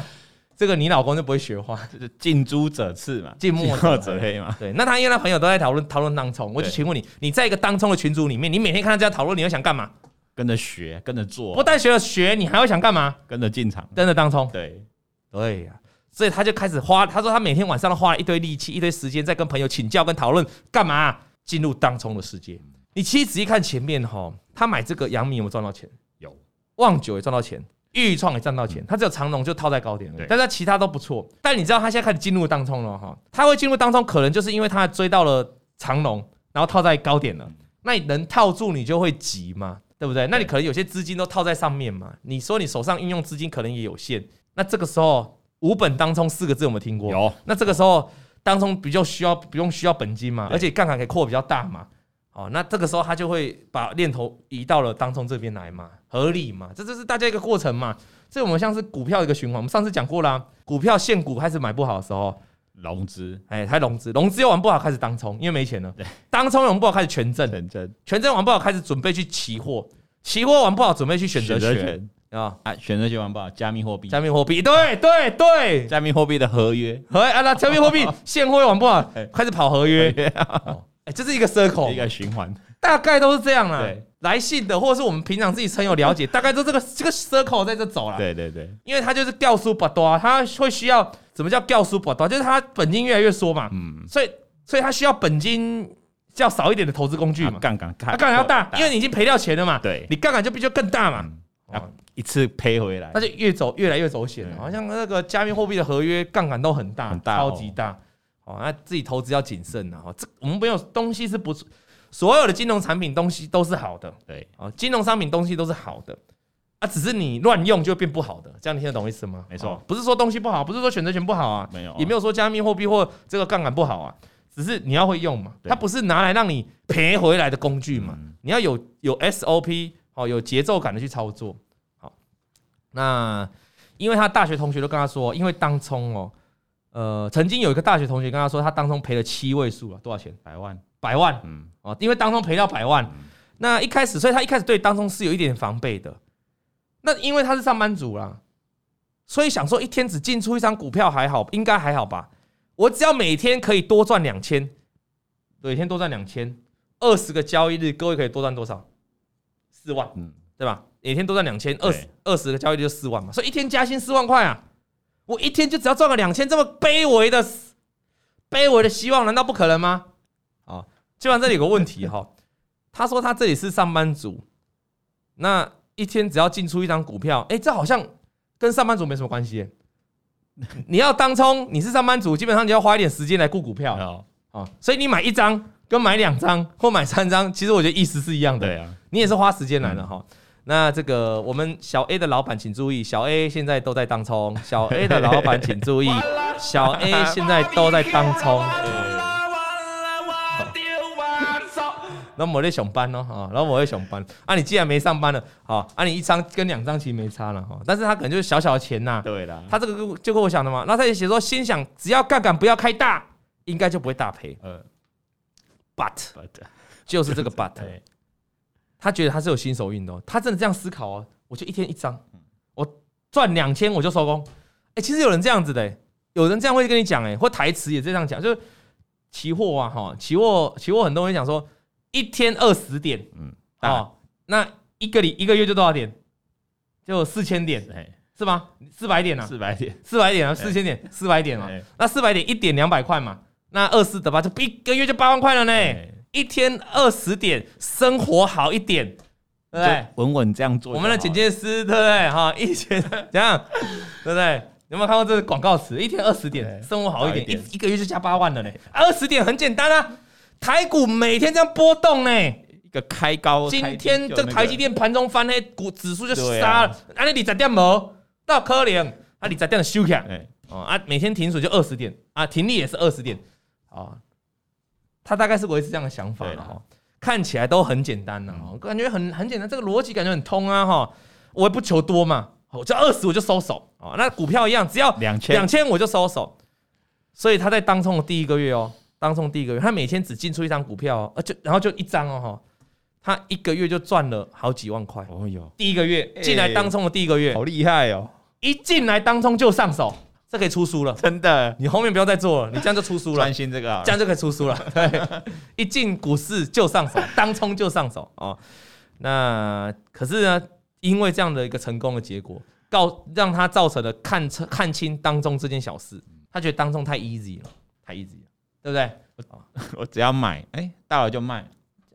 这个你老公就不会学画，就是近朱者赤嘛，近墨者黑嘛。对，那他因为他朋友都在讨论讨论当冲，我就请问你，你在一个当冲的群组里面，你每天看他这样讨论，你会想干嘛？跟着学，跟着做。不但学了学，你还会想干嘛？跟着进场，跟着当冲。对，对呀。所以他就开始花，他说他每天晚上都花了一堆力气、一堆时间在跟朋友请教跟讨论，干嘛进入当冲的世界？你其实仔细看前面哈，他买这个阳明有没有赚到钱？有，旺九也赚到钱，豫创也赚到钱，他只有长隆就套在高点了，但是他其他都不错。但你知道他现在开始进入当冲了哈，他会进入当冲，可能就是因为他追到了长隆，然后套在高点了。那你能套住，你就会急嘛，对不对？那你可能有些资金都套在上面嘛，你说你手上运用资金可能也有限，那这个时候。无本当冲四个字有没有听过？有。那这个时候当冲比较需要不用需要本金嘛，而且杠杆可以扩比较大嘛。哦，那这个时候他就会把念头移到了当冲这边来嘛，合理嘛？这就是大家一个过程嘛。这我们像是股票一个循环，我们上次讲过啦，股票现股开始买不好的时候，融资，哎，开融资，融资又玩不好，开始当冲，因为没钱了。对，当冲玩不好，开始权证，权证，权证玩不好，开始准备去期货，期货玩不好，准备去选择权啊啊，选择权玩不好，加密货币，加密货币，对对对，加密货币的合约，哎，那加密货币 现货又玩不好，开始跑合约，哎，这是一个 circle，一个循环，大概都是这样啦。对。来信的，或者是我们平常自己很有了解，大概都这个这个 circle 在这走了。对对对，因为它就是掉书不多，它会需要怎么叫掉书不多，就是它本金越来越缩嘛。嗯。所以，所以它需要本金较少一点的投资工具嘛。杠杆，杠杆要大，因为你已经赔掉钱了嘛。对。你杠杆就必须更大嘛。要一次赔回来，那就越走越来越走险了。好像那个加密货币的合约杠杆都很大，很大，超级大。哦，那自己投资要谨慎的哈。这我们没有东西是不。所有的金融产品东西都是好的，对啊，金融商品东西都是好的，啊，只是你乱用就变不好的，这样你听得懂意思吗？没错，不是说东西不好，不是说选择权不好啊，没有，也没有说加密货币或这个杠杆不好啊，只是你要会用嘛，它不是拿来让你赔回来的工具嘛，你要有有 SOP 哦，有节奏感的去操作。好，那因为他大学同学都跟他说，因为当冲哦，呃，曾经有一个大学同学跟他说，他当中赔了七位数了，多少钱？百万。百万，嗯，哦，因为当中赔掉百万，那一开始，所以他一开始对当中是有一点防备的。那因为他是上班族啦，所以想说一天只进出一张股票还好，应该还好吧？我只要每天可以多赚两千，每天多赚两千，二十个交易日，各位可以多赚多少？四万，嗯，对吧？每天都赚两千，二十二十个交易日就四万嘛，所以一天加薪四万块啊！我一天就只要赚个两千，这么卑微的卑微的希望，难道不可能吗？啊！基本上这里有个问题哈，他说他这里是上班族，那一天只要进出一张股票，哎，这好像跟上班族没什么关系。你要当冲，你是上班族，基本上你要花一点时间来顾股票啊，所以你买一张跟买两张或买三张，其实我觉得意思是一样的。对啊，你也是花时间来的哈。那这个我们小 A 的老板请注意，小 A 现在都在当冲，小 A 的老板请注意，小 A 现在都在当冲。然后我在上班喽，哈，然后我在上班。啊，你既然没上班了，好，啊，你一张跟两张其实没差了，哈。但是他可能就是小小的钱呐。对的。他这个就跟我想的嘛。然后他也写说，心想只要杠杆不要开大，应该就不会大赔。呃。But，就是这个 but。他觉得他是有新手运的，他真的这样思考哦。我就一天一张，我赚两千我就收工。哎，其实有人这样子的，有人这样会跟你讲，哎，或台词也这样讲，就是期货啊，哈，期货，期货很多人讲说。一天二十点，嗯，哦，那一个里一个月就多少点？就四千点，是吗？四百点啊，四百点，四百点啊，四千点，四百点啊。那四百点一点两百块嘛，那二四得吧，就一个月就八万块了呢。一天二十点，生活好一点，对不对？稳稳这样做。我们的剪接师，对不对？哈，一天这样，对不对？有没有看过这个广告词？一天二十点，生活好一点，一一个月就加八万了呢。二十点很简单啊。台股每天这样波动呢，一个开高，今天这台积电盘中翻黑，股指数就杀了。啊，你二十点没到可能，啊，你二十点收起来，哦啊，每天停损就二十点，啊，停利也是二十点，啊，他大概是维持这样的想法了哈，看起来都很简单呐，我感觉很很简单，这个逻辑感觉很通啊哈，我也不求多嘛，我就二十我就收手啊，那股票一样，只要两千。两千我就收手，所以他在当冲的第一个月哦。当冲第一个月，他每天只进出一张股票，呃，就然后就一张哦，哈，他一个月就赚了好几万块。哦哟，第一个月进来当冲的第一个月，好厉害哦！一进来当冲就上手，这可以出书了，真的。你后面不要再做了，你这样就出书了。专心这个，这样就可以出书了。对，一进股市就上手，当冲就上手哦。那可是呢，因为这样的一个成功的结果，告让他造成了看看清当中这件小事，他觉得当中太 easy 了，太 easy 了。对不对？我我只要买，哎、欸，大了就卖，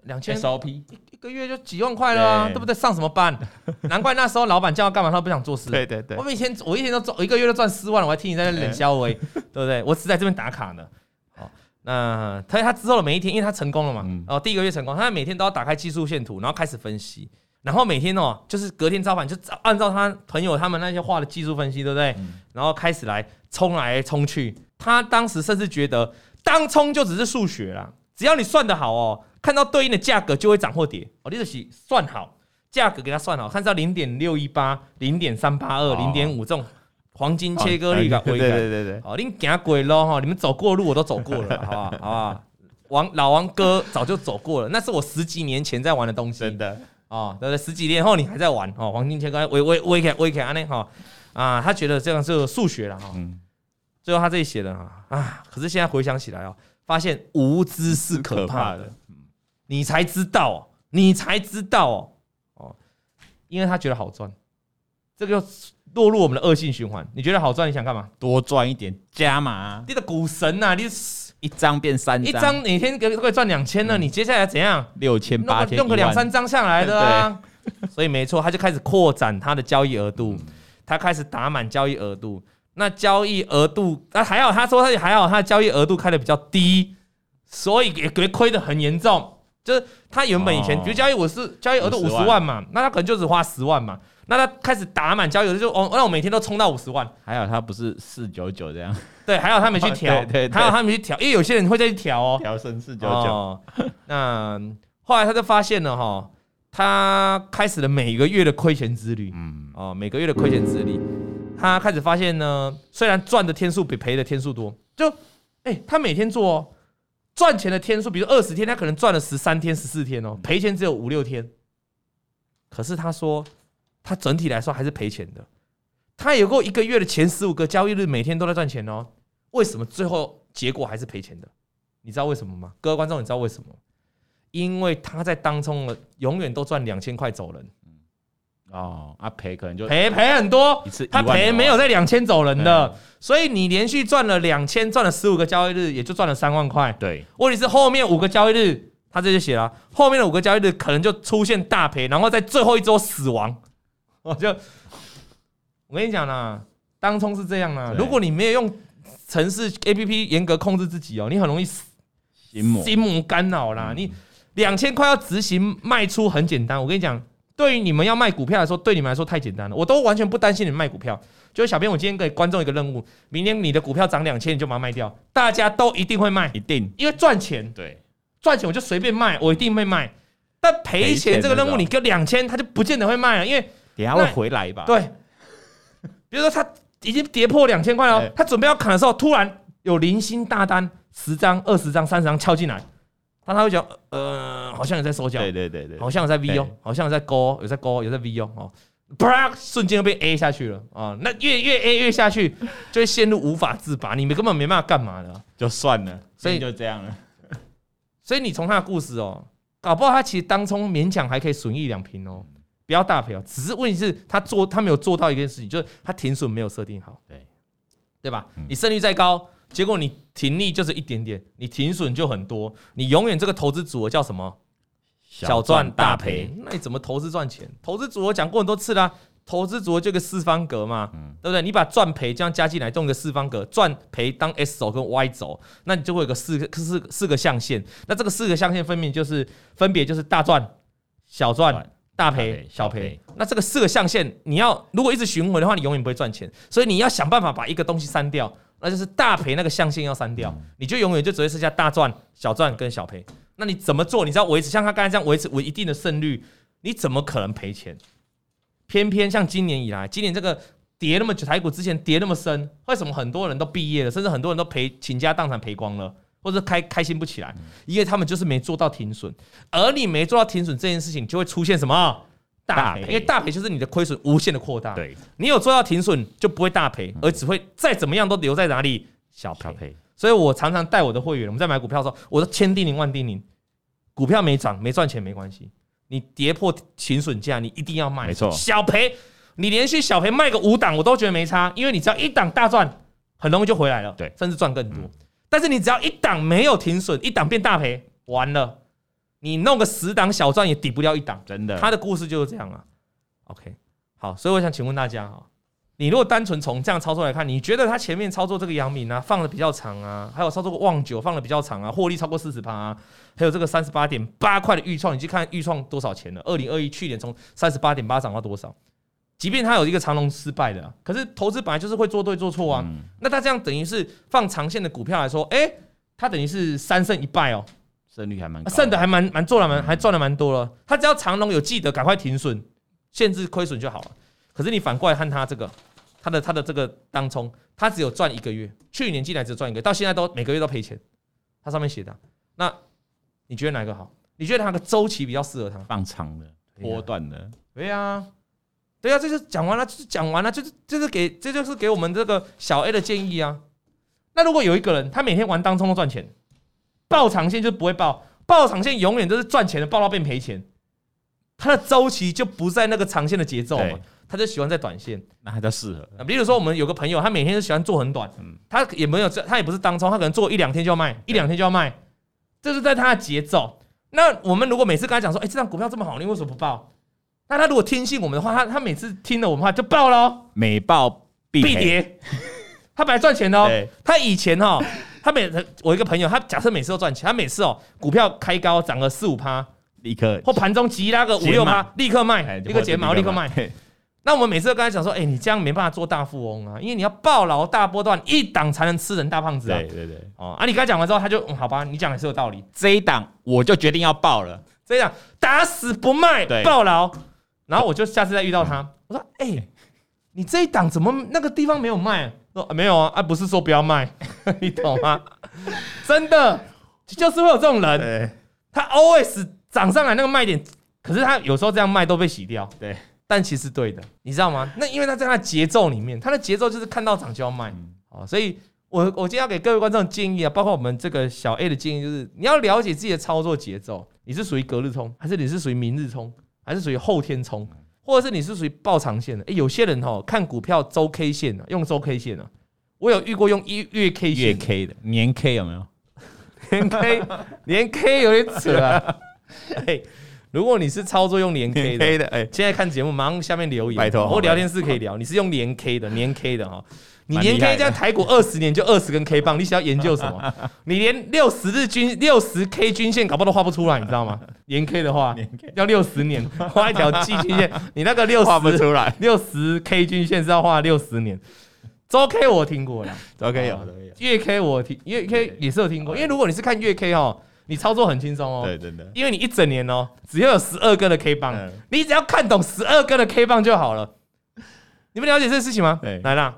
两千 SOP 个月就几万块了，啊，对，对不对？上什么班？难怪那时候老板叫他干嘛，他不想做事。对对对，我一天我一天都赚，我一个月都赚四万了，我还听你在那冷笑我，对不对？我只在这边打卡呢。好，那他他之后的每一天，因为他成功了嘛，然后第一个月成功，他每天都要打开技术线图，然后开始分析，然后每天哦，就是隔天早晚就按照他朋友他们那些画的技术分析，对不对？然后开始来冲来冲去，他当时甚至觉得。当冲就只是数学啦，只要你算得好哦，看到对应的价格就会涨或跌哦。你就是算好价格给它算好，看到零点六一八、零点三八二、零点五这种黄金切割率的，对对对对对，好，你行鬼咯哈，你们走过路我都走过了，好不好？好不好？王老王哥早就走过了，那是我十几年前在玩的东西，真的哦，对不对？十几年后你还在玩哦，黄金切割，微微微开微开安内哈啊，他觉得这样是数学了哈，嗯，最后他这里写的啊啊，可是现在回想起来哦，发现无知是可怕的，你才知道哦，你才知道哦，哦，因为他觉得好赚，这个。落入我们的恶性循环，你觉得好赚？你想干嘛？多赚一点，加码。你的股神呐、啊，你一张变三张，一张每天可以赚两千呢。你接下来怎样？六千八千，用个两三张下来的啊。所以没错，他就开始扩展他的交易额度，他开始打满交易额度。那交易额度，那还好，他说他还好，他的交易额度开的比较低，所以也亏得很严重。就是他原本以前比如交易我是交易额度五十万嘛，那他可能就只花十万嘛。那他开始打满交易，就哦，那我每天都冲到五十万。还好他不是四九九这样，对，还好他没去调，对，对，还好他没去调，因为有些人会再去调哦，调成四九九。那后来他就发现了哈，他开始了每个月的亏钱之旅，嗯，哦，每个月的亏钱之旅，他开始发现呢，虽然赚的天数比赔的天数多，就哎、欸，他每天做哦，赚钱的天数，比如二十天，他可能赚了十三天、十四天哦，赔钱只有五六天，可是他说。他整体来说还是赔钱的，他有过一个月的前十五个交易日，每天都在赚钱哦。为什么最后结果还是赔钱的？你知道为什么吗？各位观众，你知道为什么？因为他在当中了，永远都赚两千块走人。哦，啊赔可能就赔赔很多，他赔没有在两千走人的，所以你连续赚了两千，赚了十五个交易日，也就赚了三万块。对，问题是后面五个交易日，他这就写了，后面的五个交易日可能就出现大赔，然后在最后一周死亡。我就我跟你讲啦，当冲是这样啦。如果你没有用城市 APP 严格控制自己哦，你很容易心魔心魔干扰啦。你两千块要执行卖出很简单，我跟你讲，对于你们要卖股票来说，对你们来说太简单了。我都完全不担心你们卖股票。就是小编，我今天给观众一个任务：明天你的股票涨两千，你就把它卖掉。大家都一定会卖，一定，因为赚钱。对，赚钱我就随便卖，我一定会卖。但赔钱这个任务，你给两千，他就不见得会卖了，因为。等下会回来吧？对，比如说他已经跌破两千块了，他准备要砍的时候，突然有零星大单十张、二十张、三十张敲进来，他他会讲，呃，好像有在收脚，对对对对，好像有在 V 哦，好像有在勾，有在勾，有在 V 哦，哦，啪，瞬间就被 A 下去了啊！那越越 A 越下去，就会陷入无法自拔，你们根本没办法干嘛的，就算了，所以就这样了。所以你从他的故事哦，搞不好他其实当中勉强还可以损益两瓶哦。不要大赔哦，只是问题是他做他没有做到一件事情，就是他停损没有设定好，对对吧？你胜率再高，结果你停利就是一点点，你停损就很多，你永远这个投资组合叫什么？小赚大赔。那你怎么投资赚钱？投资组合讲过很多次啦，投资组合就个四方格嘛，对不对？你把赚赔这样加进来，用个四方格，赚赔当 S 轴跟 Y 轴，那你就会有个四个四四个象限。那这个四个象限分明就是分别就是大赚、小赚。大赔小赔，那这个四个象限，你要如果一直循环的话，你永远不会赚钱。所以你要想办法把一个东西删掉，那就是大赔那个象限要删掉，你就永远就只会剩下大赚、小赚跟小赔。那你怎么做？你知道维持像他刚才这样维持维一定的胜率，你怎么可能赔钱？偏偏像今年以来，今年这个跌那么久，台股之前跌那么深，为什么很多人都毕业了，甚至很多人都赔倾家荡产赔光了？或者开开心不起来，因为他们就是没做到停损，而你没做到停损这件事情，就会出现什么大赔？因为大赔就是你的亏损无限的扩大。对，你有做到停损，就不会大赔，而只会再怎么样都留在哪里小赔。所以我常常带我的会员，我们在买股票的时候，我都千叮咛万叮咛：股票没涨没赚钱没关系，你跌破停损价，你一定要卖。没错，小赔你连续小赔卖个五档，我都觉得没差，因为你只要一档大赚，很容易就回来了。对，甚至赚更多。但是你只要一档没有停损，一档变大赔，完了，你弄个十档小赚也抵不掉一档，真的。他的故事就是这样啊。OK，好，所以我想请问大家哈，你如果单纯从这样操作来看，你觉得他前面操作这个阳明啊，放的比较长啊，还有操作过旺九放的比较长啊，获利超过四十趴啊，还有这个三十八点八块的预创，你去看预创多少钱了？二零二一去年从三十八点八涨到多少？即便他有一个长龙失败的，可是投资本来就是会做对做错啊。那他这样等于是放长线的股票来说，哎，他等于是三胜一败哦，胜率还蛮胜的，还蛮蛮做了蛮还赚了蛮多了。他只要长龙有记得赶快停损，限制亏损就好了。可是你反过来看他这个他的他的这个当冲，他只有赚一个月，去年进来只赚一个，到现在都每个月都赔钱。他上面写的，那你觉得哪个好？你觉得哪个周期比较适合他？放长的、波段的？对呀，对呀，这就讲完了，就是讲完了，就是就是给这就是给我们这个小 A 的建议啊。那如果有一个人，他每天玩当冲都赚钱，抱长线就不会爆，爆长线永远都是赚钱的，爆到变赔钱。他的周期就不在那个长线的节奏嘛，他就喜欢在短线，那还叫适合。比如说我们有个朋友，他每天都喜欢做很短，他也没有这，他也不是当冲，他可能做一两天就要卖，一两天就要卖，这是在他的节奏。那我们如果每次跟他讲说，哎，这张股票这么好，你为什么不报？那他如果听信我们的话，他他每次听了我们话就爆了，每报必跌。他本来赚钱的哦，他以前哈，他每我一个朋友，他假设每次都赚钱，他每次哦股票开高涨个四五趴。立刻或盘中急拉个五六趴，立刻卖，一个睫毛立刻卖。那我们每次都跟他讲说，哎，你这样没办法做大富翁啊，因为你要暴牢大波段，一档才能吃人大胖子啊。对对对。哦，啊，你刚才讲完之后，他就嗯好吧，你讲的是有道理。这一档我就决定要爆了，这一档打死不卖，暴牢。然后我就下次再遇到他，我说，哎，你这一档怎么那个地方没有卖？说没有啊，啊，不是说不要卖，你懂吗？真的就是会有这种人，他 always。涨上来那个卖点，可是他有时候这样卖都被洗掉。对，但其实对的，你知道吗？那因为他在他的节奏里面，他的节奏就是看到涨就要卖。哦，所以我我今天要给各位观众建议啊，包括我们这个小 A 的建议，就是你要了解自己的操作节奏。你是属于隔日冲，还是你是属于明日冲，还是属于后天冲，或者是你是属于爆长线的？诶，有些人哈看股票周 K 线啊，用周 K 线啊，我有遇过用一月 K 线月 K 的，年 K 有没有？年 K 年 K 有点扯啊。哎，如果你是操作用年 K 的，哎，现在看节目马上下面留言，拜托，我聊天室可以聊。你是用年 K 的，年 K 的哈，你年 K 这样台股二十年就二十根 K 棒，你想要研究什么？你连六十日均六十 K 均线搞不好都画不出来，你知道吗？年 K 的话，要六十年 画一条季均线，你那个六十画不出来，六十 K 均线是要画六十年。周 K 我听过了，周 K 有，月 K 我听，月 K 也是有听过，因为如果你是看月 K 哦。你操作很轻松哦，对，真的，因为你一整年哦，只要有十二根的 K 棒，你只要看懂十二根的 K 棒就好了。你们了解这个事情吗？来啦，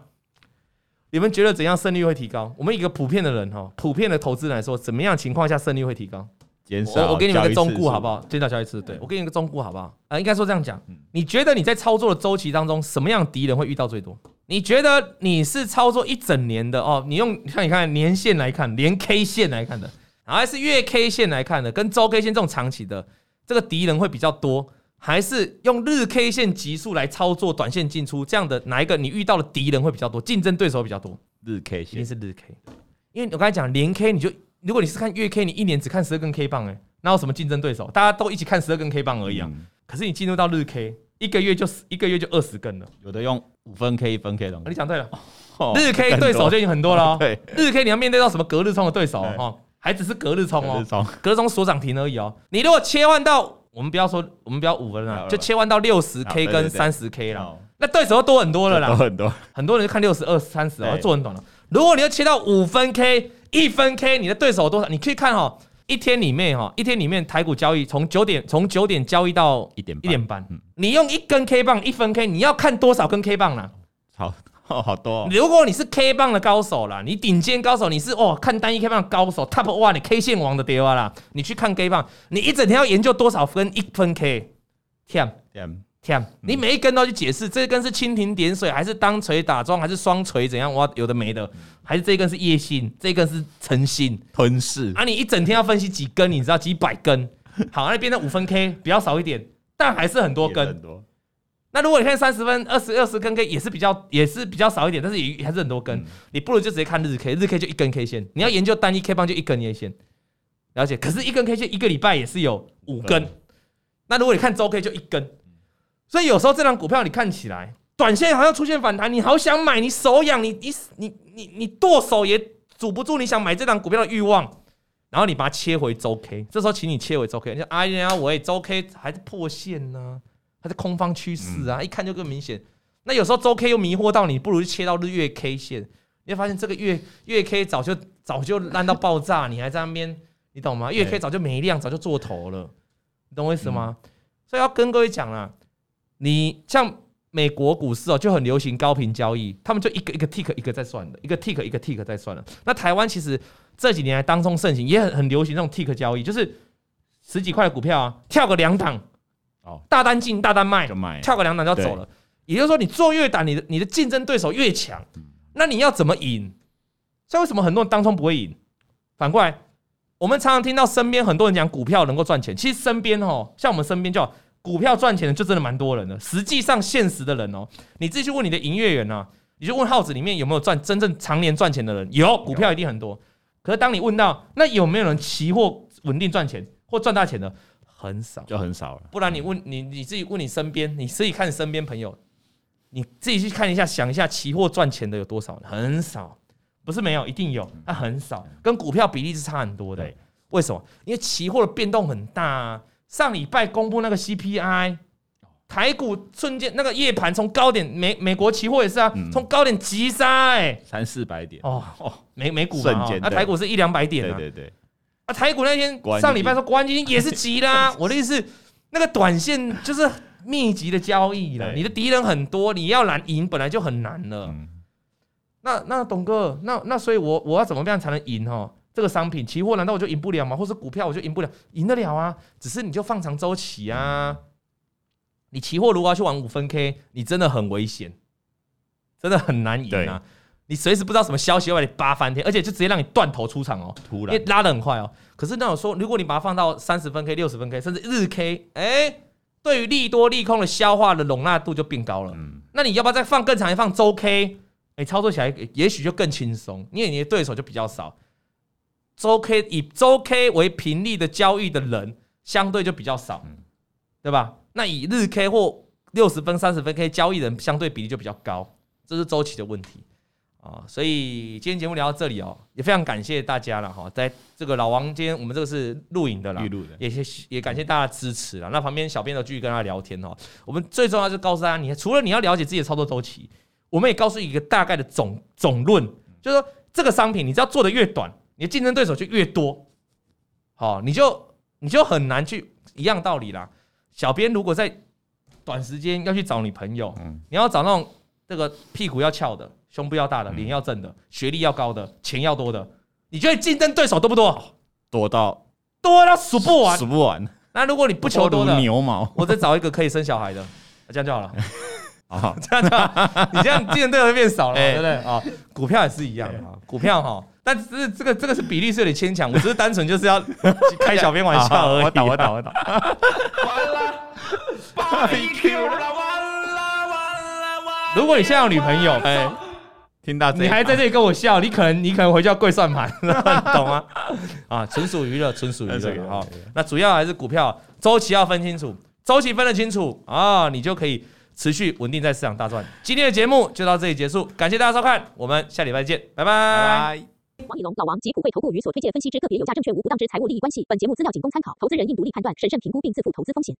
你们觉得怎样胜率会提高？我们一个普遍的人哈，普遍的投资人来说，怎么样情况下胜率会提高？减少，我给你们一个忠告好不好？减少交易次，对，我给你一个忠告好不好？啊，应该说这样讲，你觉得你在操作的周期当中，什么样的敌人会遇到最多？你觉得你是操作一整年的哦？你用像你看年线来看，连 K 线来看的。还是月 K 线来看的，跟周 K 线这种长期的，这个敌人会比较多，还是用日 K 线级数来操作短线进出这样的哪一个你遇到的敌人会比较多，竞争对手比较多？日 K 线一定是日 K，因为我刚才讲连 K，你就如果你是看月 K，你一年只看十二根 K 棒，哎，哪有什么竞争对手？大家都一起看十二根 K 棒而已啊。可是你进入到日 K，一个月就一个月就二十根了，有的用五分 K 一分 K 的。你讲对了，日 K 对手就已经很多了。对，日 K 你要面对到什么隔日冲的对手哈？还只是隔日冲哦，隔日冲锁涨停而已哦。你如果切换到，我们不要说，我们不要五分了，就切换到六十 K 跟三十 K 了，那对手要多很多了啦。多很多，很多人就看六十二、三十哦，做很短了。如果你要切到五分 K、一分 K，你的对手有多少？你可以看哈，一天里面哈，一天里面台股交易从九点从九点交易到一点一点半，你用一根 K 棒一分 K，你要看多少根 K 棒呢？好。哦，好多、哦。如果你是 K 棒的高手啦，你顶尖高手，你是哦看单一 K 棒的高手，Top One，你 K 线王的爹啦，你去看 K 棒，你一整天要研究多少分一分 K，天天天，你每一根都去解释，这根是蜻蜓点水，还是当锤打桩，还是双锤怎样？哇，有的没的，还是这根是叶信，这根是诚信吞噬啊！你一整天要分析几根，你知道几百根？好，那变成五分 K 比较少一点，但还是很多根。那如果你看三十分二十二十根 K 也是比较也是比较少一点，但是也还是很多根。你不如就直接看日 K，日 K 就一根 K 线。你要研究单一 K 棒就一根 K 线，了解？可是一根 K 线一个礼拜也是有五根。那如果你看周 K 就一根，所以有时候这张股票你看起来短线好像出现反弹，你好想买，你手痒，你你你你你剁手也阻不住你想买这张股票的欲望，然后你把它切回周 K，这时候请你切回周 K，你说哎呀，我周 K 还是破线呢？它是空方趋势啊，一看就更明显。那有时候周 K 又迷惑到你，不如就切到日月 K 线，你会发现这个月月 K 早就早就烂到爆炸，你还在那边，你懂吗？月 K 早就没量，早就做头了，你懂我意思吗？所以要跟各位讲啊，你像美国股市哦就很流行高频交易，他们就一个一个 tick 一个在算的，一个 tick 一个 tick 在算的。那台湾其实这几年来当中盛行，也很很流行这种 tick 交易，就是十几块的股票啊，跳个两档，哦，大单进大单卖，卖跳个两档就要走了。也就是说，你做越大，你的你的竞争对手越强，那你要怎么赢？所以为什么很多人当中不会赢？反过来，我们常常听到身边很多人讲股票能够赚钱，其实身边哦，像我们身边叫股票赚钱的，就真的蛮多人的。实际上，现实的人哦，你自己去问你的营业员啊，你就问号子里面有没有赚真正常年赚钱的人，有，股票一定很多。可是当你问到那有没有人期货稳定赚钱或赚大钱的，很少，就很少了。不然你问你你自己问你身边，你自己看身边朋友。你自己去看一下，想一下，期货赚钱的有多少？很少，不是没有，一定有，它很少，跟股票比例是差很多的。为什么？因为期货的变动很大啊。上礼拜公布那个 CPI，台股瞬间那个夜盘从高点，美美国期货也是啊，从高点急杀，哎，三四百点哦哦，美美股嘛，那台股是一两百点啊，对对对，啊，台股那天上礼拜说国安基金也是急啦，我的意思，那个短线就是。密集的交易了，你的敌人很多，你要难赢本来就很难了。嗯、那那董哥，那那所以我，我我要怎么样才能赢哦？这个商品期货难道我就赢不了吗？或是股票我就赢不了？赢得了啊，只是你就放长周期啊。嗯、你期货如果要去玩五分 K，你真的很危险，真的很难赢啊。对你随时不知道什么消息要把你扒翻天，而且就直接让你断头出场哦，突然因为拉的很快哦。可是那我说，如果你把它放到三十分 K、六十分 K，甚至日 K，哎、欸。对于利多利空的消化的容纳度就变高了。嗯，那你要不要再放更长一放周 K？哎，操作起来也许就更轻松，因为你的对手就比较少。周 K 以周 K 为频率的交易的人相对就比较少，对吧？那以日 K 或六十分、三十分 K 交易人相对比例就比较高，这是周期的问题。啊，所以今天节目聊到这里哦，也非常感谢大家了哈，在这个老王今天我们这个是录影的啦，也也感谢大家支持了。那旁边小编都继续跟他聊天哦。我们最重要是告诉大家，你除了你要了解自己的操作周期，我们也告诉一个大概的总总论，就是说这个商品你只要做的越短，你的竞争对手就越多，好，你就你就很难去一样道理啦。小编如果在短时间要去找你朋友，嗯你要找那种这个屁股要翘的。胸部要大的，脸要正的，嗯、学历要高的，钱要多的，你觉得竞争对手多不多？多到多到数不完，数不完。那如果你不求多的，牛毛，我再找一个可以生小孩的，这样就好了。啊，这样就好，你这样竞争对手会变少了，对不对？啊，股票也是一样啊，股票哈，但是这个这个是比例是有点牵强，我只是单纯就是要开小编玩笑而已。我倒我倒我倒。完了，b 比 Q 了，完了完了完了。如果你现在有女朋友，哎。听到这，你还在这里跟我笑，你可能你可能回去要跪算盘，懂吗？啊，纯属娱乐，纯属娱乐哈。那主要还是股票周期要分清楚，周期分得清楚啊，你就可以持续稳定在市场大赚。今天的节目就到这里结束，感谢大家收看，我们下礼拜见，拜拜。拜拜。王以龙、老王及普惠投顾与所推荐分析之个别有价证券无不当之财务利益关系，本节目资料仅供参考，投资人应独立判断、审慎评估并自负投资风险。